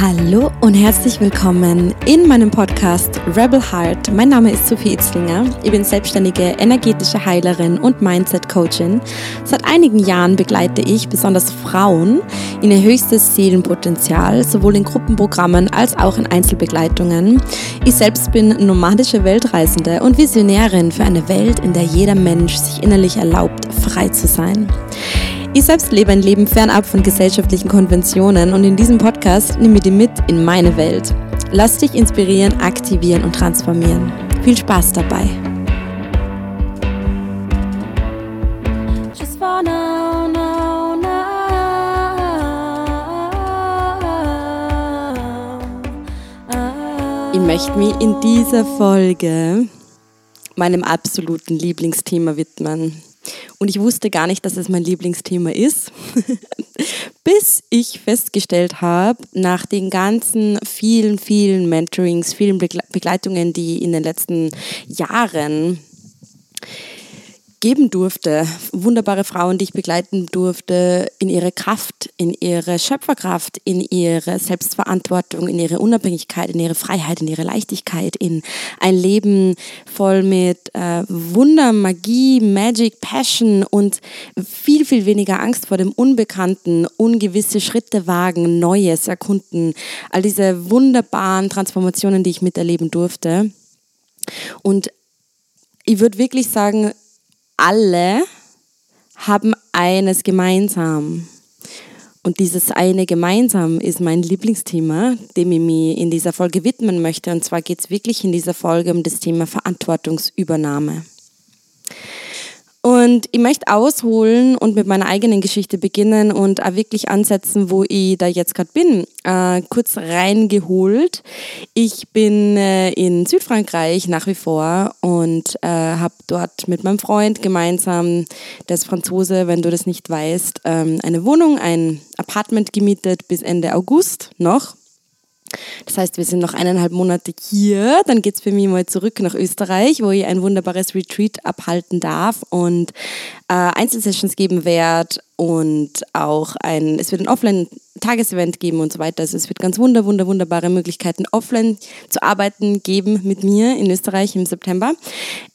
Hallo und herzlich willkommen in meinem Podcast Rebel Heart. Mein Name ist Sophie Itzlinger. Ich bin selbstständige energetische Heilerin und Mindset Coachin. Seit einigen Jahren begleite ich besonders Frauen in ihr höchstes Seelenpotenzial, sowohl in Gruppenprogrammen als auch in Einzelbegleitungen. Ich selbst bin nomadische Weltreisende und Visionärin für eine Welt, in der jeder Mensch sich innerlich erlaubt, frei zu sein. Ich selbst lebe ein Leben fernab von gesellschaftlichen Konventionen und in diesem Podcast nehme ich dich mit in meine Welt. Lass dich inspirieren, aktivieren und transformieren. Viel Spaß dabei. Ich möchte mich in dieser Folge meinem absoluten Lieblingsthema widmen. Und ich wusste gar nicht, dass es mein Lieblingsthema ist, bis ich festgestellt habe, nach den ganzen vielen, vielen Mentorings, vielen Begleitungen, die in den letzten Jahren geben durfte, wunderbare Frauen, die ich begleiten durfte, in ihre Kraft, in ihre Schöpferkraft, in ihre Selbstverantwortung, in ihre Unabhängigkeit, in ihre Freiheit, in ihre Leichtigkeit, in ein Leben voll mit äh, Wunder, Magie, Magic, Passion und viel, viel weniger Angst vor dem Unbekannten, ungewisse Schritte wagen, Neues erkunden, all diese wunderbaren Transformationen, die ich miterleben durfte. Und ich würde wirklich sagen, alle haben eines gemeinsam. Und dieses eine gemeinsam ist mein Lieblingsthema, dem ich mich in dieser Folge widmen möchte. Und zwar geht es wirklich in dieser Folge um das Thema Verantwortungsübernahme. Und ich möchte ausholen und mit meiner eigenen Geschichte beginnen und auch wirklich ansetzen, wo ich da jetzt gerade bin. Äh, kurz reingeholt. Ich bin äh, in Südfrankreich nach wie vor und äh, habe dort mit meinem Freund gemeinsam, der ist Franzose, wenn du das nicht weißt, ähm, eine Wohnung, ein Apartment gemietet bis Ende August noch. Das heißt, wir sind noch eineinhalb Monate hier. Dann geht es für mich mal zurück nach Österreich, wo ich ein wunderbares Retreat abhalten darf und äh, Einzelsessions geben werde und auch ein, es wird ein Offline-Tagesevent geben und so weiter. Also es wird ganz wunder, wunder, wunderbare Möglichkeiten, offline zu arbeiten geben mit mir in Österreich im September.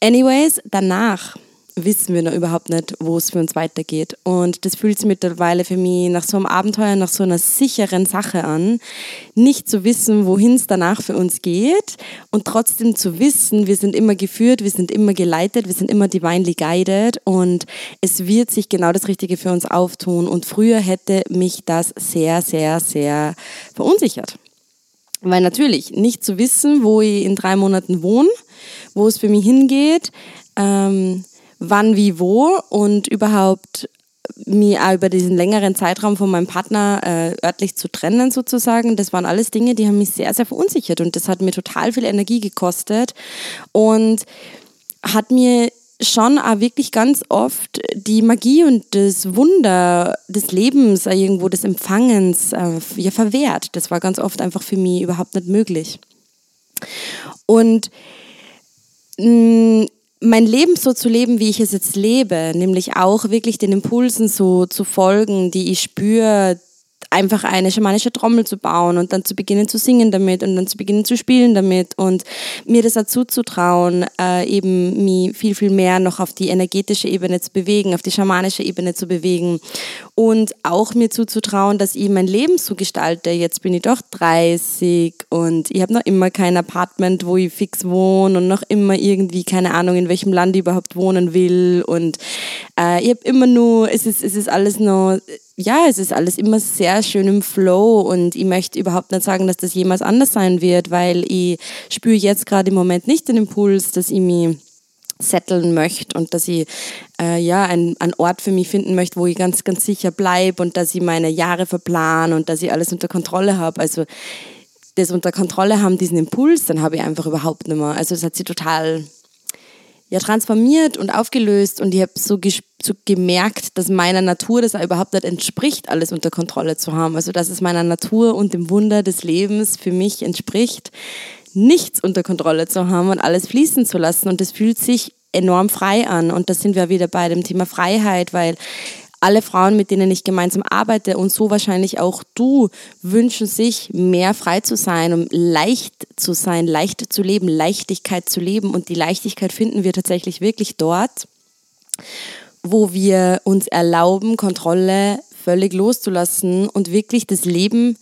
Anyways, danach wissen wir noch überhaupt nicht, wo es für uns weitergeht. Und das fühlt sich mittlerweile für mich nach so einem Abenteuer, nach so einer sicheren Sache an, nicht zu wissen, wohin es danach für uns geht und trotzdem zu wissen, wir sind immer geführt, wir sind immer geleitet, wir sind immer divinely guided und es wird sich genau das Richtige für uns auftun. Und früher hätte mich das sehr, sehr, sehr verunsichert. Weil natürlich nicht zu wissen, wo ich in drei Monaten wohne, wo es für mich hingeht, ähm, wann, wie, wo und überhaupt mich auch über diesen längeren Zeitraum von meinem Partner äh, örtlich zu trennen sozusagen. Das waren alles Dinge, die haben mich sehr, sehr verunsichert und das hat mir total viel Energie gekostet und hat mir schon auch wirklich ganz oft die Magie und das Wunder des Lebens, äh, irgendwo des Empfangens äh, ja, verwehrt. Das war ganz oft einfach für mich überhaupt nicht möglich. Und mh, mm, mein Leben so zu leben, wie ich es jetzt lebe, nämlich auch wirklich den Impulsen so zu folgen, die ich spüre, einfach eine schamanische Trommel zu bauen und dann zu beginnen zu singen damit und dann zu beginnen zu spielen damit und mir das dazu zu trauen, äh, eben mich viel, viel mehr noch auf die energetische Ebene zu bewegen, auf die schamanische Ebene zu bewegen und auch mir zuzutrauen, dass ich mein Leben so gestalte. Jetzt bin ich doch 30 und ich habe noch immer kein Apartment, wo ich fix wohne und noch immer irgendwie keine Ahnung, in welchem Land ich überhaupt wohnen will und äh, ich habe immer nur, es ist, es ist alles noch ja, es ist alles immer sehr schön im Flow und ich möchte überhaupt nicht sagen, dass das jemals anders sein wird, weil ich spüre jetzt gerade im Moment nicht den Impuls, dass ich mich setteln möchte und dass ich äh, ja einen, einen Ort für mich finden möchte, wo ich ganz, ganz sicher bleibe und dass ich meine Jahre verplan und dass ich alles unter Kontrolle habe. Also das unter Kontrolle haben, diesen Impuls, dann habe ich einfach überhaupt nicht mehr. Also es hat sich total ja, transformiert und aufgelöst und ich habe so, so, gemerkt, dass meiner Natur das auch überhaupt nicht entspricht, alles unter Kontrolle zu haben. Also dass es meiner Natur und dem Wunder des Lebens für mich entspricht, nichts unter Kontrolle zu haben und alles fließen zu lassen. Und das fühlt sich enorm frei an. Und da sind wir wieder bei dem Thema Freiheit, weil alle Frauen, mit denen ich gemeinsam arbeite und so wahrscheinlich auch du, wünschen sich, mehr frei zu sein, um leicht zu sein, leicht zu leben, Leichtigkeit zu leben. Und die Leichtigkeit finden wir tatsächlich wirklich dort, wo wir uns erlauben, Kontrolle völlig loszulassen und wirklich das Leben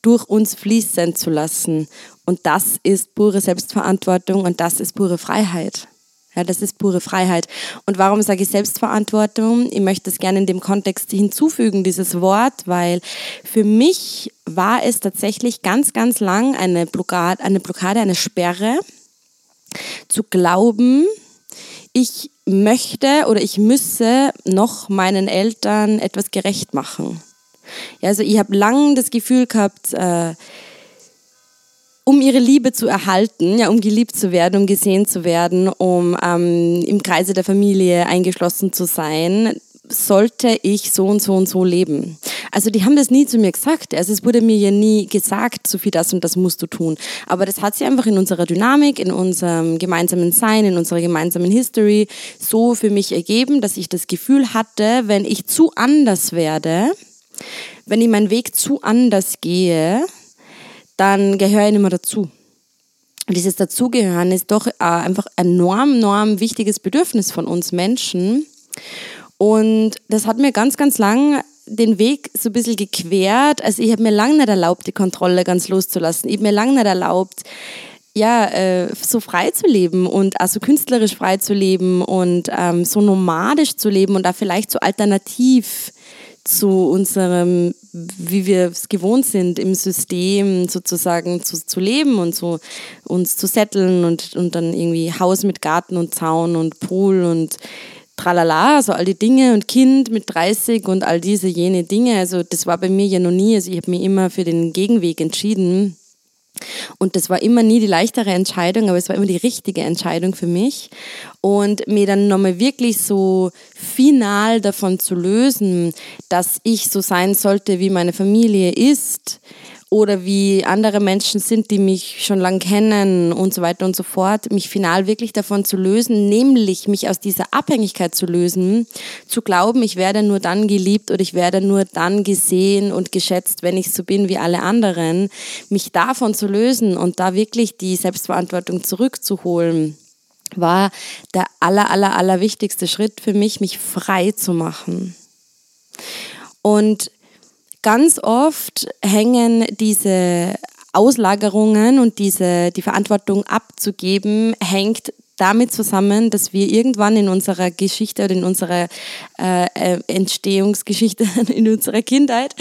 durch uns fließen zu lassen. Und das ist pure Selbstverantwortung und das ist pure Freiheit. Ja, das ist pure Freiheit. Und warum sage ich Selbstverantwortung? Ich möchte es gerne in dem Kontext hinzufügen, dieses Wort, weil für mich war es tatsächlich ganz, ganz lang eine Blockade, eine, Blockade, eine Sperre, zu glauben, ich möchte oder ich müsse noch meinen Eltern etwas gerecht machen. Ja, also ich habe lang das Gefühl gehabt, äh, um ihre Liebe zu erhalten, ja, um geliebt zu werden, um gesehen zu werden, um ähm, im Kreise der Familie eingeschlossen zu sein, sollte ich so und so und so leben. Also die haben das nie zu mir gesagt. Also es wurde mir ja nie gesagt, so viel das und das musst du tun. Aber das hat sich einfach in unserer Dynamik, in unserem gemeinsamen Sein, in unserer gemeinsamen History so für mich ergeben, dass ich das Gefühl hatte, wenn ich zu anders werde, wenn ich meinen Weg zu anders gehe, dann gehöre ich nicht mehr dazu. Und dieses Dazugehören ist doch äh, einfach ein enorm, enorm wichtiges Bedürfnis von uns Menschen. Und das hat mir ganz, ganz lang den Weg so ein bisschen gequert. Also ich habe mir lange nicht erlaubt, die Kontrolle ganz loszulassen. Ich habe mir lange nicht erlaubt, ja, äh, so frei zu leben und also künstlerisch frei zu leben und ähm, so nomadisch zu leben und da vielleicht so alternativ zu unserem, wie wir es gewohnt sind, im System sozusagen zu, zu leben und so uns zu setteln und, und dann irgendwie Haus mit Garten und Zaun und Pool und tralala, also all die Dinge und Kind mit 30 und all diese jene Dinge. Also das war bei mir ja noch nie. Also ich habe mich immer für den Gegenweg entschieden. Und das war immer nie die leichtere Entscheidung, aber es war immer die richtige Entscheidung für mich. Und mir dann nochmal wirklich so final davon zu lösen, dass ich so sein sollte, wie meine Familie ist, oder wie andere Menschen sind, die mich schon lange kennen und so weiter und so fort, mich final wirklich davon zu lösen, nämlich mich aus dieser Abhängigkeit zu lösen, zu glauben, ich werde nur dann geliebt oder ich werde nur dann gesehen und geschätzt, wenn ich so bin wie alle anderen, mich davon zu lösen und da wirklich die Selbstverantwortung zurückzuholen war der aller, aller, aller wichtigste Schritt für mich, mich frei zu machen. Und ganz oft hängen diese Auslagerungen und diese, die Verantwortung abzugeben, hängt damit zusammen, dass wir irgendwann in unserer Geschichte oder in unserer äh, äh Entstehungsgeschichte, in unserer Kindheit,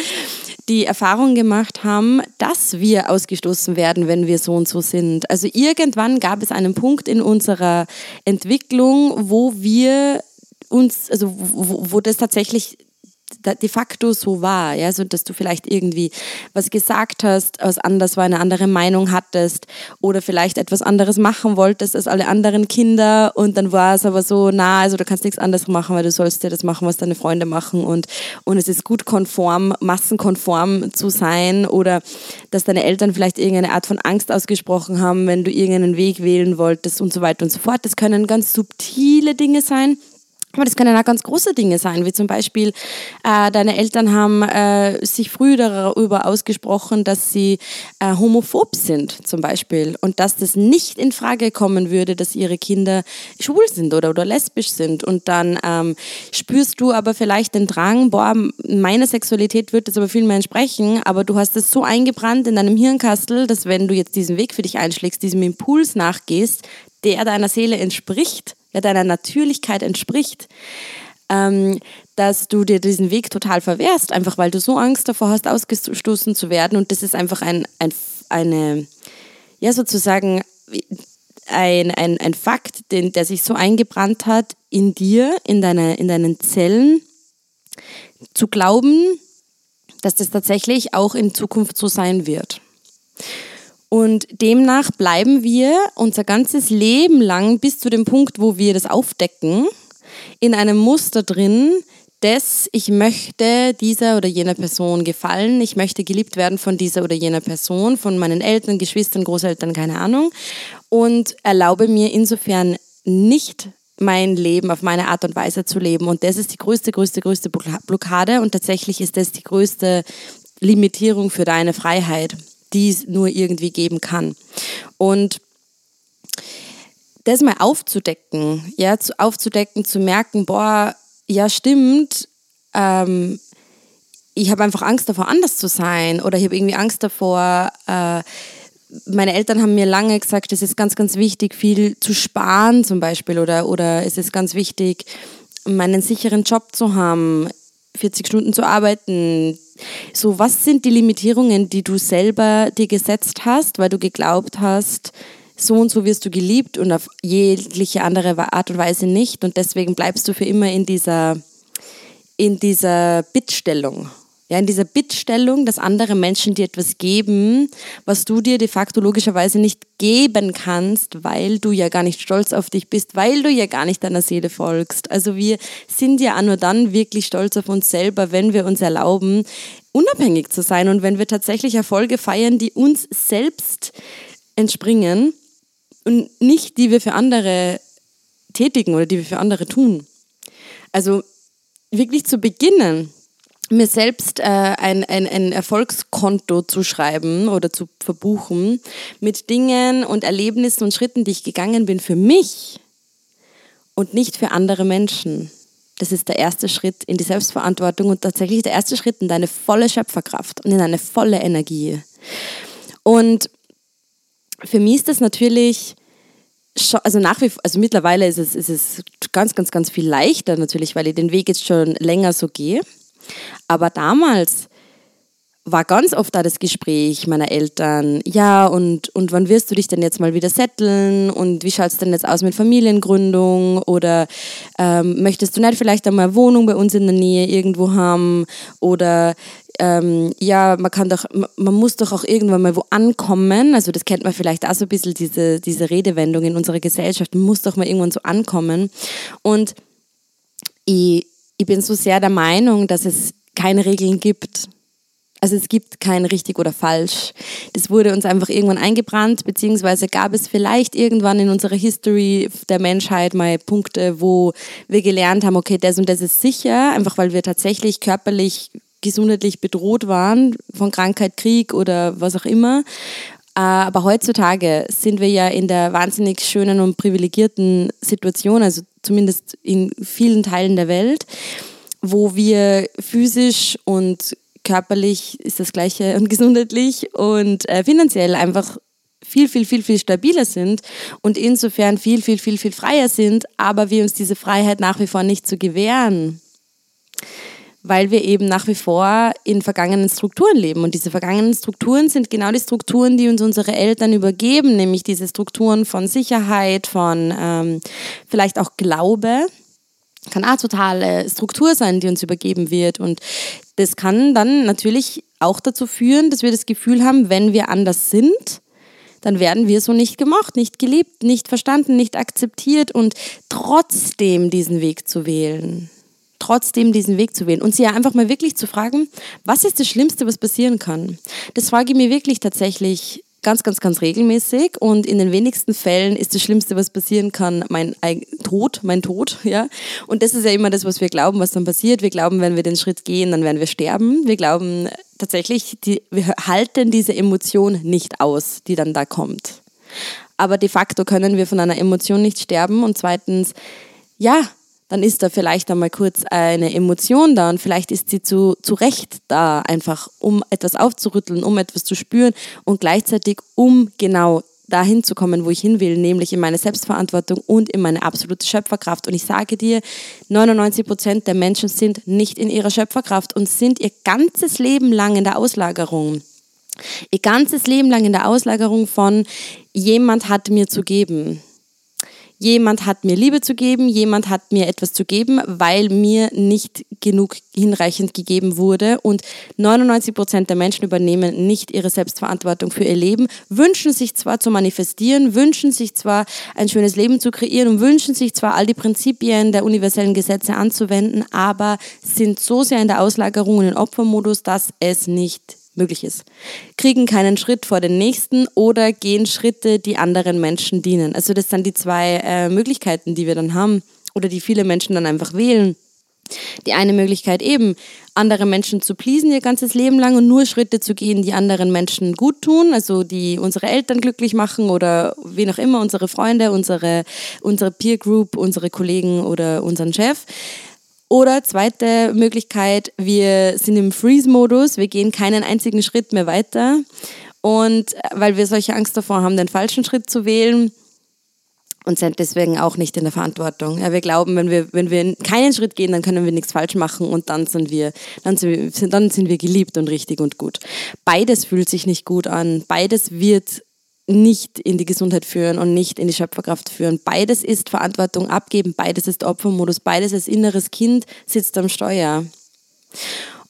die Erfahrung gemacht haben, dass wir ausgestoßen werden, wenn wir so und so sind. Also irgendwann gab es einen Punkt in unserer Entwicklung, wo wir uns, also wo, wo das tatsächlich de facto so war, ja, so dass du vielleicht irgendwie was gesagt hast, was anders war, eine andere Meinung hattest oder vielleicht etwas anderes machen wolltest als alle anderen Kinder und dann war es aber so, na, also du kannst nichts anderes machen, weil du sollst ja das machen, was deine Freunde machen und, und es ist gut konform, massenkonform zu sein oder dass deine Eltern vielleicht irgendeine Art von Angst ausgesprochen haben, wenn du irgendeinen Weg wählen wolltest und so weiter und so fort. Das können ganz subtile Dinge sein aber das können auch ganz große Dinge sein, wie zum Beispiel, äh, deine Eltern haben äh, sich früh darüber ausgesprochen, dass sie äh, homophob sind, zum Beispiel. Und dass das nicht in Frage kommen würde, dass ihre Kinder schwul sind oder, oder lesbisch sind. Und dann ähm, spürst du aber vielleicht den Drang, boah, meiner Sexualität wird das aber viel mehr entsprechen, aber du hast es so eingebrannt in deinem Hirnkastel, dass wenn du jetzt diesen Weg für dich einschlägst, diesem Impuls nachgehst, der deiner Seele entspricht, ja, deiner Natürlichkeit entspricht, ähm, dass du dir diesen Weg total verwehrst, einfach weil du so Angst davor hast, ausgestoßen zu werden. Und das ist einfach ein, ein eine, ja, sozusagen ein, ein, ein Fakt, den, der sich so eingebrannt hat in dir, in, deine, in deinen Zellen, zu glauben, dass das tatsächlich auch in Zukunft so sein wird. Und demnach bleiben wir unser ganzes Leben lang bis zu dem Punkt, wo wir das aufdecken, in einem Muster drin, des ich möchte dieser oder jener Person gefallen, ich möchte geliebt werden von dieser oder jener Person, von meinen Eltern, Geschwistern, Großeltern, keine Ahnung. Und erlaube mir insofern nicht mein Leben auf meine Art und Weise zu leben. Und das ist die größte, größte, größte Blockade. Und tatsächlich ist das die größte Limitierung für deine Freiheit, die es nur irgendwie geben kann. Und das mal aufzudecken, ja, zu, aufzudecken, zu merken, boah, ja, stimmt, ähm, ich habe einfach Angst davor, anders zu sein. Oder ich habe irgendwie Angst davor, äh, meine Eltern haben mir lange gesagt, es ist ganz, ganz wichtig, viel zu sparen zum Beispiel. Oder, oder es ist ganz wichtig, meinen sicheren Job zu haben, 40 Stunden zu arbeiten. So, was sind die Limitierungen, die du selber dir gesetzt hast, weil du geglaubt hast, so und so wirst du geliebt und auf jegliche andere Art und Weise nicht und deswegen bleibst du für immer in dieser, in dieser Bittstellung ja, in dieser Bittstellung, dass andere Menschen dir etwas geben, was du dir de facto logischerweise nicht geben kannst, weil du ja gar nicht stolz auf dich bist, weil du ja gar nicht deiner Seele folgst. Also wir sind ja nur dann wirklich stolz auf uns selber, wenn wir uns erlauben, unabhängig zu sein und wenn wir tatsächlich Erfolge feiern, die uns selbst entspringen und nicht die wir für andere tätigen oder die wir für andere tun. Also wirklich zu beginnen, mir selbst äh, ein, ein, ein Erfolgskonto zu schreiben oder zu verbuchen mit Dingen und Erlebnissen und Schritten, die ich gegangen bin für mich und nicht für andere Menschen. Das ist der erste Schritt in die Selbstverantwortung und tatsächlich der erste Schritt in deine volle Schöpferkraft und in deine volle Energie. Und für mich ist das natürlich also nach wie also mittlerweile ist es, ist es ganz, ganz, ganz viel leichter natürlich, weil ich den Weg jetzt schon länger so gehe. Aber damals war ganz oft da das Gespräch meiner Eltern, ja, und, und wann wirst du dich denn jetzt mal wieder setteln? Und wie schaut es denn jetzt aus mit Familiengründung? Oder ähm, möchtest du nicht vielleicht einmal eine Wohnung bei uns in der Nähe irgendwo haben? Oder ähm, ja, man kann doch, man muss doch auch irgendwann mal wo ankommen, also das kennt man vielleicht auch so ein bisschen, diese, diese Redewendung in unserer Gesellschaft, man muss doch mal irgendwann so ankommen. Und ich, ich bin so sehr der Meinung, dass es keine Regeln gibt. Also es gibt kein richtig oder falsch. Das wurde uns einfach irgendwann eingebrannt, beziehungsweise gab es vielleicht irgendwann in unserer History der Menschheit mal Punkte, wo wir gelernt haben, okay, das und das ist sicher, einfach weil wir tatsächlich körperlich, gesundheitlich bedroht waren von Krankheit, Krieg oder was auch immer. Äh, aber heutzutage sind wir ja in der wahnsinnig schönen und privilegierten Situation, also zumindest in vielen Teilen der Welt, wo wir physisch und körperlich ist das gleiche und gesundheitlich und äh, finanziell einfach viel, viel, viel, viel stabiler sind und insofern viel, viel, viel, viel freier sind, aber wir uns diese Freiheit nach wie vor nicht zu gewähren weil wir eben nach wie vor in vergangenen Strukturen leben. Und diese vergangenen Strukturen sind genau die Strukturen, die uns unsere Eltern übergeben, nämlich diese Strukturen von Sicherheit, von ähm, vielleicht auch Glaube. Kann auch totale Struktur sein, die uns übergeben wird. Und das kann dann natürlich auch dazu führen, dass wir das Gefühl haben, wenn wir anders sind, dann werden wir so nicht gemacht, nicht geliebt, nicht verstanden, nicht akzeptiert und trotzdem diesen Weg zu wählen trotzdem diesen Weg zu wählen und sie einfach mal wirklich zu fragen, was ist das Schlimmste, was passieren kann? Das frage ich mir wirklich tatsächlich ganz, ganz, ganz regelmäßig und in den wenigsten Fällen ist das Schlimmste, was passieren kann, mein Tod, mein Tod, ja. Und das ist ja immer das, was wir glauben, was dann passiert. Wir glauben, wenn wir den Schritt gehen, dann werden wir sterben. Wir glauben tatsächlich, die, wir halten diese Emotion nicht aus, die dann da kommt. Aber de facto können wir von einer Emotion nicht sterben und zweitens, ja, dann ist da vielleicht einmal kurz eine Emotion da und vielleicht ist sie zu, zu Recht da, einfach um etwas aufzurütteln, um etwas zu spüren und gleichzeitig um genau dahin zu kommen, wo ich hin will, nämlich in meine Selbstverantwortung und in meine absolute Schöpferkraft. Und ich sage dir, 99 Prozent der Menschen sind nicht in ihrer Schöpferkraft und sind ihr ganzes Leben lang in der Auslagerung. Ihr ganzes Leben lang in der Auslagerung von jemand hat mir zu geben jemand hat mir Liebe zu geben, jemand hat mir etwas zu geben, weil mir nicht genug hinreichend gegeben wurde. Und 99 Prozent der Menschen übernehmen nicht ihre Selbstverantwortung für ihr Leben, wünschen sich zwar zu manifestieren, wünschen sich zwar ein schönes Leben zu kreieren und wünschen sich zwar all die Prinzipien der universellen Gesetze anzuwenden, aber sind so sehr in der Auslagerung und im Opfermodus, dass es nicht möglich ist. Kriegen keinen Schritt vor den nächsten oder gehen Schritte, die anderen Menschen dienen. Also das sind die zwei äh, Möglichkeiten, die wir dann haben oder die viele Menschen dann einfach wählen. Die eine Möglichkeit eben, andere Menschen zu pleasen ihr ganzes Leben lang und nur Schritte zu gehen, die anderen Menschen gut tun, also die unsere Eltern glücklich machen oder wen auch immer, unsere Freunde, unsere, unsere Peer Group, unsere Kollegen oder unseren Chef. Oder zweite Möglichkeit, wir sind im Freeze-Modus, wir gehen keinen einzigen Schritt mehr weiter. Und weil wir solche Angst davor haben, den falschen Schritt zu wählen, und sind deswegen auch nicht in der Verantwortung. Ja, wir glauben, wenn wir, wenn wir keinen Schritt gehen, dann können wir nichts falsch machen und dann sind wir, dann sind wir, dann sind wir geliebt und richtig und gut. Beides fühlt sich nicht gut an. Beides wird nicht in die Gesundheit führen und nicht in die Schöpferkraft führen. Beides ist Verantwortung abgeben, beides ist Opfermodus, beides als inneres Kind sitzt am Steuer.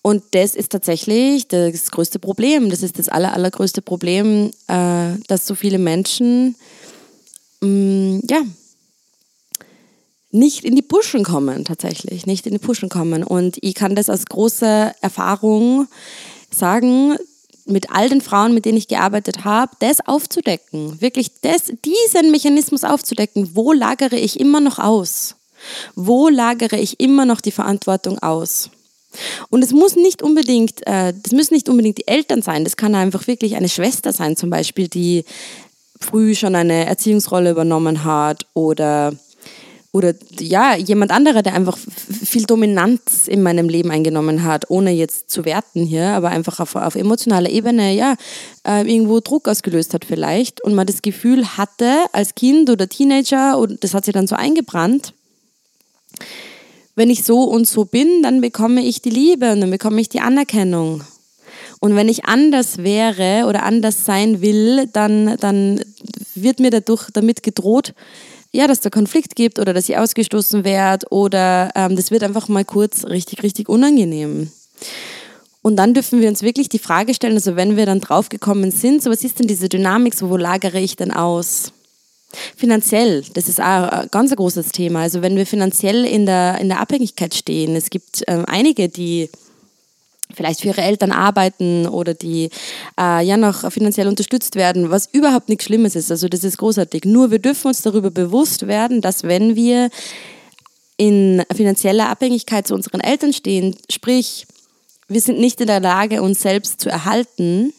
Und das ist tatsächlich das größte Problem. Das ist das aller, allergrößte Problem, äh, dass so viele Menschen mh, mm, ja, nicht in die Puschen kommen, tatsächlich, nicht in die Puschen kommen. Und ich kann das aus großer Erfahrung sagen, mit all den Frauen, mit denen ich gearbeitet habe, das aufzudecken, wirklich das, diesen Mechanismus aufzudecken, wo lagere ich immer noch aus? Wo lagere ich immer noch die Verantwortung aus? Und es muss nicht unbedingt, äh, das müssen nicht unbedingt die Eltern sein, das kann einfach wirklich eine Schwester sein, zum Beispiel, die früh schon eine Erziehungsrolle übernommen hat oder oder ja, jemand anderer, der einfach viel Dominanz in meinem Leben eingenommen hat, ohne jetzt zu werten hier, aber einfach auf, auf emotionaler Ebene, ja, äh, irgendwo Druck ausgelöst hat vielleicht und man das Gefühl hatte als Kind oder Teenager, und das hat sich dann so eingebrannt, wenn ich so und so bin, dann bekomme ich die Liebe und dann bekomme ich die Anerkennung. Und wenn ich anders wäre oder anders sein will, dann, dann wird mir dadurch damit gedroht, ja, dass da Konflikt gibt oder dass ich ausgestoßen werde oder ähm, das wird einfach mal kurz richtig, richtig unangenehm. Und dann dürfen wir uns wirklich die Frage stellen, also wenn wir dann draufgekommen sind, so was ist denn diese Dynamik, so wo lagere ich denn aus? Finanziell, das ist auch ein ganz großes Thema. Also wenn wir finanziell in der, in der Abhängigkeit stehen, es gibt ähm, einige, die vielleicht für ihre Eltern arbeiten oder die äh, ja noch finanziell unterstützt werden, was überhaupt nichts Schlimmes ist. Also das ist großartig. Nur wir dürfen uns darüber bewusst werden, dass wenn wir in finanzieller Abhängigkeit zu unseren Eltern stehen, sprich, wir sind nicht in der Lage, uns selbst zu erhalten,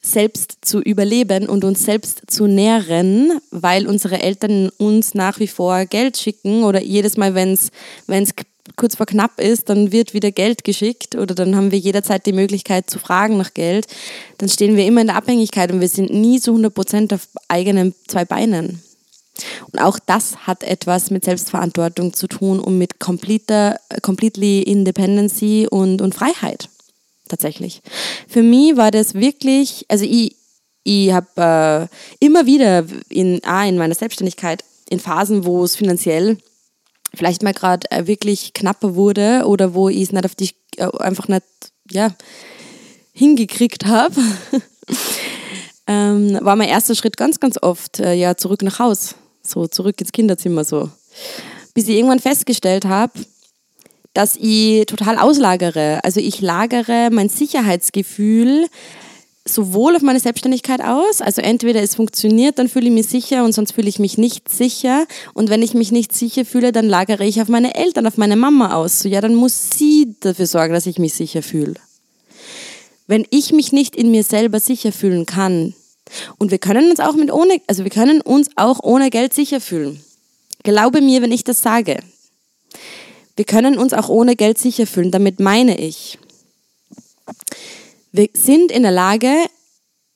selbst zu überleben und uns selbst zu nähren, weil unsere Eltern uns nach wie vor Geld schicken oder jedes Mal, wenn es kurz vor knapp ist, dann wird wieder Geld geschickt oder dann haben wir jederzeit die Möglichkeit zu fragen nach Geld, dann stehen wir immer in der Abhängigkeit und wir sind nie zu 100 Prozent auf eigenen zwei Beinen. Und auch das hat etwas mit Selbstverantwortung zu tun und mit completer, completely Independency und, und Freiheit. Tatsächlich. Für mich war das wirklich, also ich, ich habe äh, immer wieder in, ah, in meiner Selbstständigkeit in Phasen, wo es finanziell vielleicht mal gerade äh, wirklich knapper wurde oder wo ich es nicht auf dich äh, einfach nicht ja, hingekriegt habe, ähm, war mein erster Schritt ganz, ganz oft äh, ja zurück nach Haus, so zurück ins Kinderzimmer so. Bis ich irgendwann festgestellt habe, dass ich total auslagere. Also ich lagere mein Sicherheitsgefühl sowohl auf meine Selbstständigkeit aus, also entweder es funktioniert, dann fühle ich mich sicher und sonst fühle ich mich nicht sicher und wenn ich mich nicht sicher fühle, dann lagere ich auf meine Eltern, auf meine Mama aus. So, ja, dann muss sie dafür sorgen, dass ich mich sicher fühle. Wenn ich mich nicht in mir selber sicher fühlen kann und wir können uns auch mit ohne, also wir können uns auch ohne Geld sicher fühlen. Glaube mir, wenn ich das sage. Wir können uns auch ohne Geld sicher fühlen, damit meine ich wir sind in der Lage,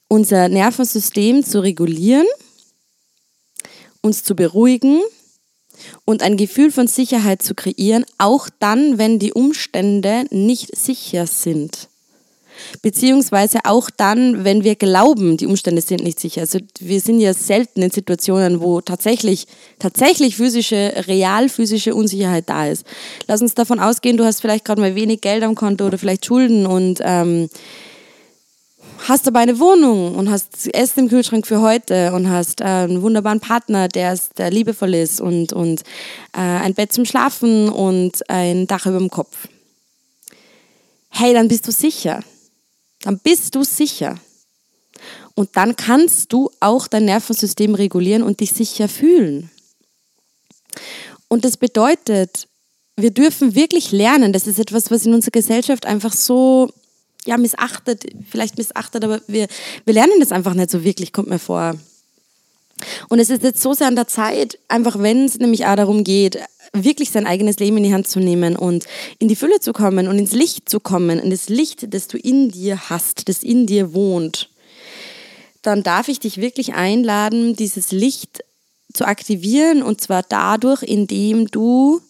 unser Nervensystem zu regulieren, uns zu beruhigen und ein Gefühl von Sicherheit zu kreieren, auch dann, wenn die Umstände nicht sicher sind. Beziehungsweise auch dann, wenn wir glauben, die Umstände sind nicht sicher. Also wir sind ja selten in Situationen, wo tatsächlich, tatsächlich physische, real physische Unsicherheit da ist. Lass uns davon ausgehen, du hast vielleicht gerade mal wenig Geld am Konto oder vielleicht Schulden und ähm, hast aber eine Wohnung und hast Essen im Kühlschrank für heute und hast äh, einen wunderbaren Partner, der, ist, der liebevoll ist und, und äh, ein Bett zum Schlafen und ein Dach über dem Kopf. Hey, dann bist du sicher. Dann bist du sicher. Und dann kannst du auch dein Nervensystem regulieren und dich sicher fühlen. Und das bedeutet, wir dürfen wirklich lernen. Das ist etwas, was in unserer Gesellschaft einfach so ja, missachtet, vielleicht missachtet, aber wir, wir lernen das einfach nicht so wirklich, kommt mir vor. Und es ist jetzt so sehr an der Zeit, einfach wenn es nämlich auch darum geht, wirklich sein eigenes Leben in die Hand zu nehmen und in die Fülle zu kommen und ins Licht zu kommen, in das Licht, das du in dir hast, das in dir wohnt, dann darf ich dich wirklich einladen, dieses Licht zu aktivieren und zwar dadurch, indem du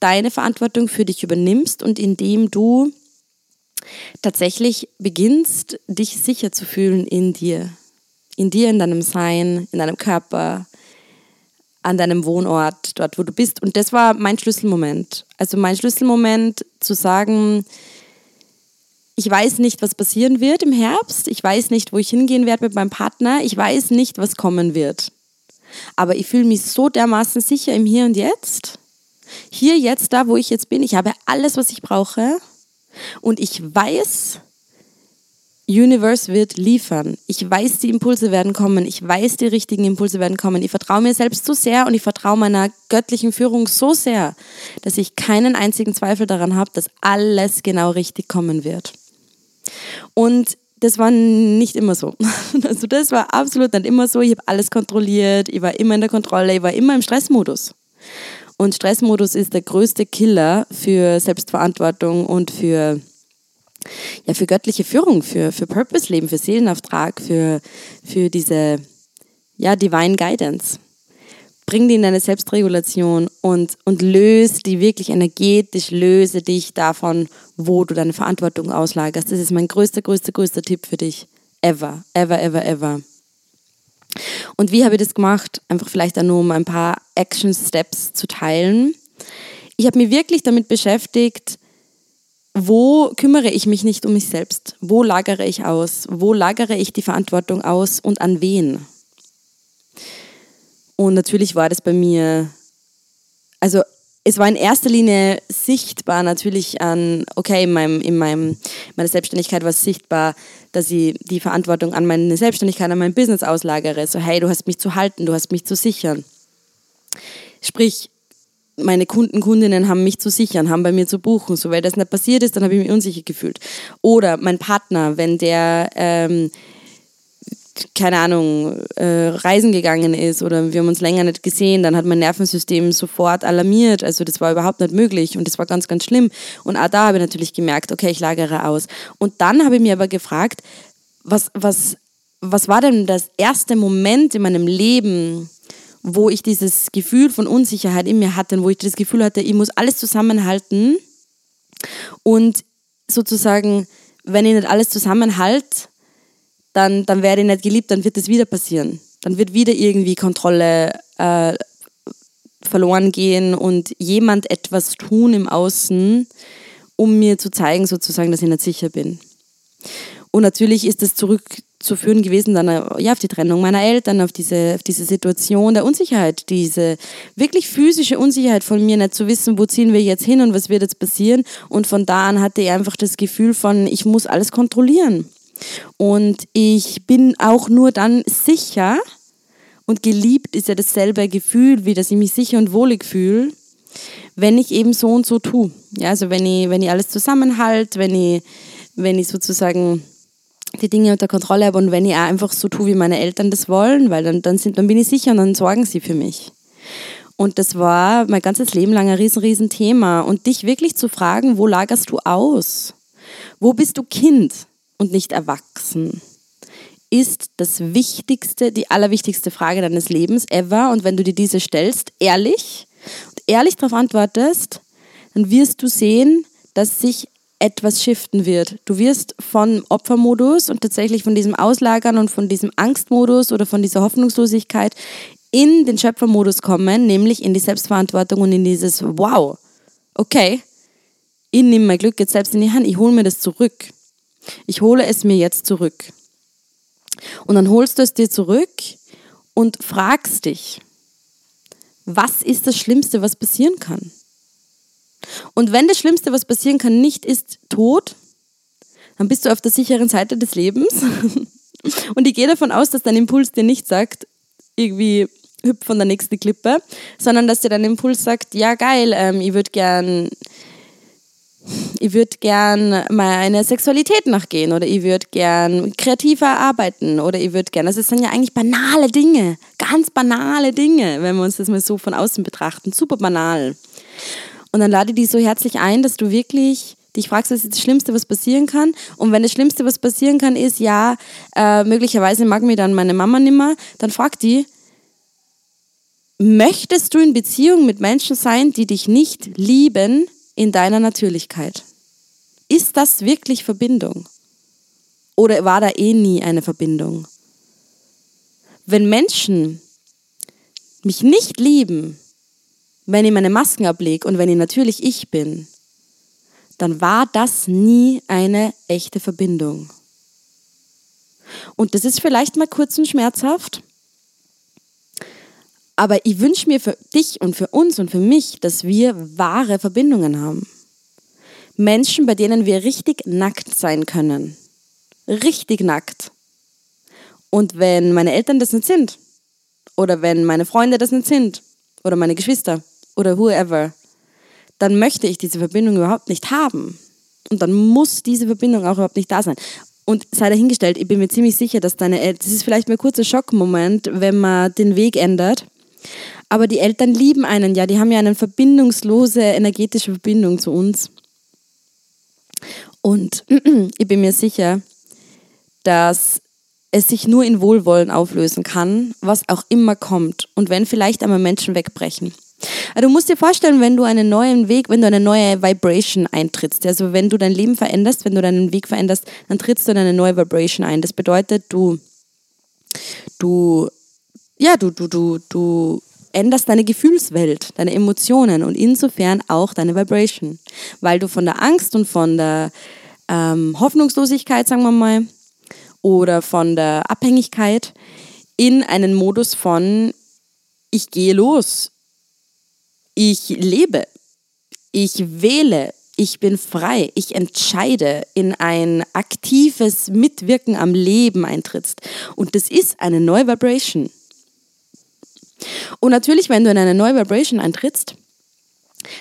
deine Verantwortung für dich übernimmst und indem du tatsächlich beginnst, dich sicher zu fühlen in dir. In dir, in deinem Sein, in deinem Körper, an deinem Wohnort, dort, wo du bist. Und das war mein Schlüsselmoment. Also mein Schlüsselmoment zu sagen, ich weiß nicht, was passieren wird im Herbst. Ich weiß nicht, wo ich hingehen werde mit meinem Partner. Ich weiß nicht, was kommen wird. Aber ich fühle mich so dermaßen sicher im Hier und Jetzt. Hier, jetzt, da, wo ich jetzt bin. Ich habe alles, was ich brauche. Und ich weiß, Universe wird liefern. Ich weiß, die Impulse werden kommen. Ich weiß, die richtigen Impulse werden kommen. Ich vertraue mir selbst so sehr und ich vertraue meiner göttlichen Führung so sehr, dass ich keinen einzigen Zweifel daran habe, dass alles genau richtig kommen wird. Und das war nicht immer so. Also das war absolut nicht immer so. Ich habe alles kontrolliert, ich war immer in der Kontrolle, ich war immer im Stressmodus. Und Stressmodus ist der größte Killer für Selbstverantwortung und für, ja, für göttliche Führung, für, für Purpose-Leben, für Seelenauftrag, für, für diese ja, Divine Guidance. Bring die in deine Selbstregulation und, und löse die wirklich energetisch, löse dich davon, wo du deine Verantwortung auslagerst. Das ist mein größter, größter, größter Tipp für dich. Ever, ever, ever, ever. Und wie habe ich das gemacht? Einfach vielleicht auch nur, um ein paar Action Steps zu teilen. Ich habe mich wirklich damit beschäftigt, wo kümmere ich mich nicht um mich selbst? Wo lagere ich aus? Wo lagere ich die Verantwortung aus und an wen? Und natürlich war das bei mir, also es war in erster Linie sichtbar natürlich an, okay, in, meinem, in meinem, meiner Selbstständigkeit war es sichtbar, dass ich die Verantwortung an meine Selbstständigkeit, an mein Business auslagere. So, hey, du hast mich zu halten, du hast mich zu sichern. Sprich, meine Kunden, Kundinnen haben mich zu sichern, haben bei mir zu buchen. So, weil das nicht passiert ist, dann habe ich mich unsicher gefühlt. Oder mein Partner, wenn der ähm, keine Ahnung, äh, reisen gegangen ist oder wir haben uns länger nicht gesehen, dann hat mein Nervensystem sofort alarmiert. Also das war überhaupt nicht möglich und das war ganz, ganz schlimm. Und auch da habe ich natürlich gemerkt, okay, ich lagere aus. Und dann habe ich mir aber gefragt, was, was, was war denn das erste Moment in meinem Leben, wo ich dieses Gefühl von Unsicherheit in mir hatte, wo ich das Gefühl hatte, ich muss alles zusammenhalten und sozusagen, wenn ich nicht alles zusammenhalte, dann, dann werde ich nicht geliebt, dann wird das wieder passieren. Dann wird wieder irgendwie Kontrolle äh, verloren gehen und jemand etwas tun im Außen, um mir zu zeigen, sozusagen, dass ich nicht sicher bin. Und natürlich ist es zurückzuführen gewesen dann ja, auf die Trennung meiner Eltern, auf diese, auf diese Situation der Unsicherheit, diese wirklich physische Unsicherheit von mir, nicht zu wissen, wo ziehen wir jetzt hin und was wird jetzt passieren. Und von da an hatte ich einfach das Gefühl von, ich muss alles kontrollieren. Und ich bin auch nur dann sicher und geliebt ist ja dasselbe Gefühl, wie dass ich mich sicher und wohlig fühle, wenn ich eben so und so tue. Ja, also wenn ich, wenn ich alles zusammenhalte, wenn ich, wenn ich sozusagen die Dinge unter Kontrolle habe und wenn ich auch einfach so tue, wie meine Eltern das wollen, weil dann, dann, sind, dann bin ich sicher und dann sorgen sie für mich. Und das war mein ganzes Leben lang ein riesen, riesen Thema. Und dich wirklich zu fragen, wo lagerst du aus? Wo bist du Kind? Und nicht erwachsen? Ist das Wichtigste, die allerwichtigste Frage deines Lebens ever. Und wenn du dir diese stellst, ehrlich und ehrlich darauf antwortest, dann wirst du sehen, dass sich etwas shiften wird. Du wirst von Opfermodus und tatsächlich von diesem Auslagern und von diesem Angstmodus oder von dieser Hoffnungslosigkeit in den Schöpfermodus kommen, nämlich in die Selbstverantwortung und in dieses Wow, okay, ich nehme mein Glück jetzt selbst in die Hand, ich hole mir das zurück. Ich hole es mir jetzt zurück. Und dann holst du es dir zurück und fragst dich, was ist das Schlimmste, was passieren kann? Und wenn das Schlimmste, was passieren kann, nicht ist Tod, dann bist du auf der sicheren Seite des Lebens. Und ich gehe davon aus, dass dein Impuls dir nicht sagt, irgendwie hüpf von der nächsten Klippe, sondern dass dir dein Impuls sagt, ja geil, ähm, ich würde gern ich würde gern meiner Sexualität nachgehen oder ich würde gern kreativer arbeiten oder ich würde gern, also es sind ja eigentlich banale Dinge, ganz banale Dinge, wenn wir uns das mal so von außen betrachten, super banal. Und dann lade ich dich so herzlich ein, dass du wirklich dich fragst, was ist das Schlimmste, was passieren kann. Und wenn das Schlimmste, was passieren kann, ist, ja, äh, möglicherweise mag mir dann meine Mama nimmer, dann frag die, möchtest du in Beziehung mit Menschen sein, die dich nicht lieben in deiner Natürlichkeit? Ist das wirklich Verbindung? Oder war da eh nie eine Verbindung? Wenn Menschen mich nicht lieben, wenn ich meine Masken ablege und wenn ich natürlich ich bin, dann war das nie eine echte Verbindung. Und das ist vielleicht mal kurz und schmerzhaft, aber ich wünsche mir für dich und für uns und für mich, dass wir wahre Verbindungen haben. Menschen, bei denen wir richtig nackt sein können. Richtig nackt. Und wenn meine Eltern das nicht sind, oder wenn meine Freunde das nicht sind, oder meine Geschwister, oder whoever, dann möchte ich diese Verbindung überhaupt nicht haben. Und dann muss diese Verbindung auch überhaupt nicht da sein. Und sei dahingestellt, ich bin mir ziemlich sicher, dass deine Eltern, das ist vielleicht mal ein kurzer Schockmoment, wenn man den Weg ändert. Aber die Eltern lieben einen ja, die haben ja eine verbindungslose energetische Verbindung zu uns. Und ich bin mir sicher, dass es sich nur in Wohlwollen auflösen kann, was auch immer kommt. Und wenn vielleicht einmal Menschen wegbrechen. Also du musst dir vorstellen, wenn du einen neuen Weg, wenn du eine neue Vibration eintrittst, also wenn du dein Leben veränderst, wenn du deinen Weg veränderst, dann trittst du in eine neue Vibration ein. Das bedeutet, du, du, ja, du, du, du, du änderst deine Gefühlswelt, deine Emotionen und insofern auch deine Vibration, weil du von der Angst und von der ähm, Hoffnungslosigkeit, sagen wir mal, oder von der Abhängigkeit in einen Modus von ich gehe los, ich lebe, ich wähle, ich bin frei, ich entscheide, in ein aktives Mitwirken am Leben eintrittst. Und das ist eine neue Vibration. Und natürlich, wenn du in eine neue Vibration eintrittst,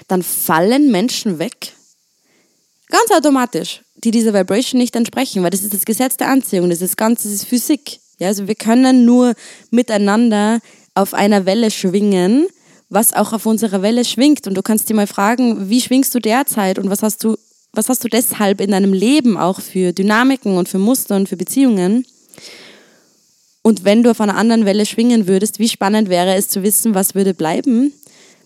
dann fallen Menschen weg, ganz automatisch, die dieser Vibration nicht entsprechen, weil das ist das Gesetz der Anziehung, das ist ganz, das ist Physik. Ja, also wir können nur miteinander auf einer Welle schwingen, was auch auf unserer Welle schwingt. Und du kannst dir mal fragen, wie schwingst du derzeit und was hast du, was hast du deshalb in deinem Leben auch für Dynamiken und für Muster und für Beziehungen? Und wenn du auf einer anderen Welle schwingen würdest, wie spannend wäre es zu wissen, was würde bleiben,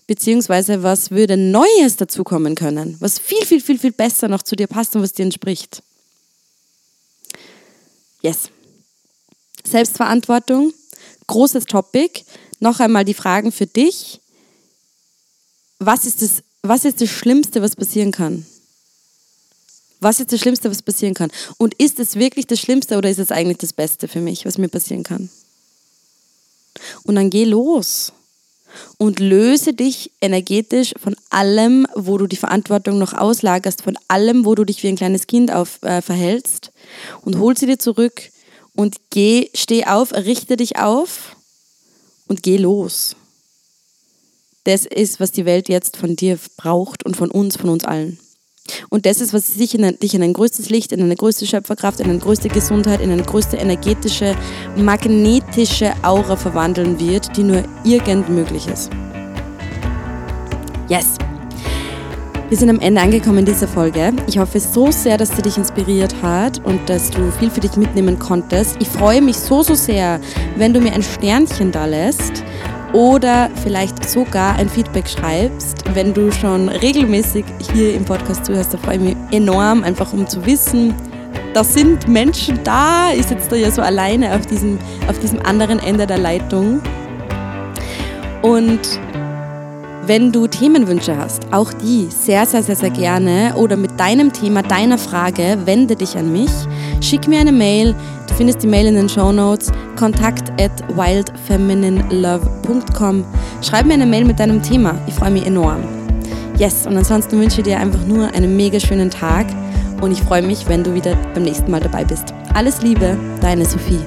beziehungsweise was würde Neues dazukommen können, was viel, viel, viel, viel besser noch zu dir passt und was dir entspricht. Yes. Selbstverantwortung, großes Topic. Noch einmal die Fragen für dich was ist das, was ist das Schlimmste, was passieren kann? Was ist das Schlimmste, was passieren kann? Und ist es wirklich das Schlimmste oder ist es eigentlich das Beste für mich, was mir passieren kann? Und dann geh los und löse dich energetisch von allem, wo du die Verantwortung noch auslagerst, von allem, wo du dich wie ein kleines Kind auf, äh, verhältst und hol sie dir zurück und geh, steh auf, richte dich auf und geh los das ist, was die Welt jetzt von dir braucht und von uns, von uns allen. Und das ist, was dich in, ein, dich in ein größtes Licht, in eine größte Schöpferkraft, in eine größte Gesundheit, in eine größte energetische, magnetische Aura verwandeln wird, die nur irgend möglich ist. Yes! Wir sind am Ende angekommen in dieser Folge. Ich hoffe so sehr, dass sie dich inspiriert hat und dass du viel für dich mitnehmen konntest. Ich freue mich so, so sehr, wenn du mir ein Sternchen da lässt oder vielleicht sogar ein Feedback schreibst. Wenn du schon regelmäßig hier im Podcast zuhörst, da freue ich mich enorm, einfach um zu wissen, da sind Menschen da. Ich sitze da ja so alleine auf diesem, auf diesem anderen Ende der Leitung. Und wenn du Themenwünsche hast, auch die sehr, sehr, sehr, sehr gerne oder mit deinem Thema, deiner Frage, wende dich an mich. Schick mir eine Mail. Du findest die Mail in den Show Notes. Kontakt at wildfemininelove.com. Schreib mir eine Mail mit deinem Thema. Ich freue mich enorm. Yes, und ansonsten wünsche ich dir einfach nur einen mega schönen Tag und ich freue mich, wenn du wieder beim nächsten Mal dabei bist. Alles Liebe, deine Sophie.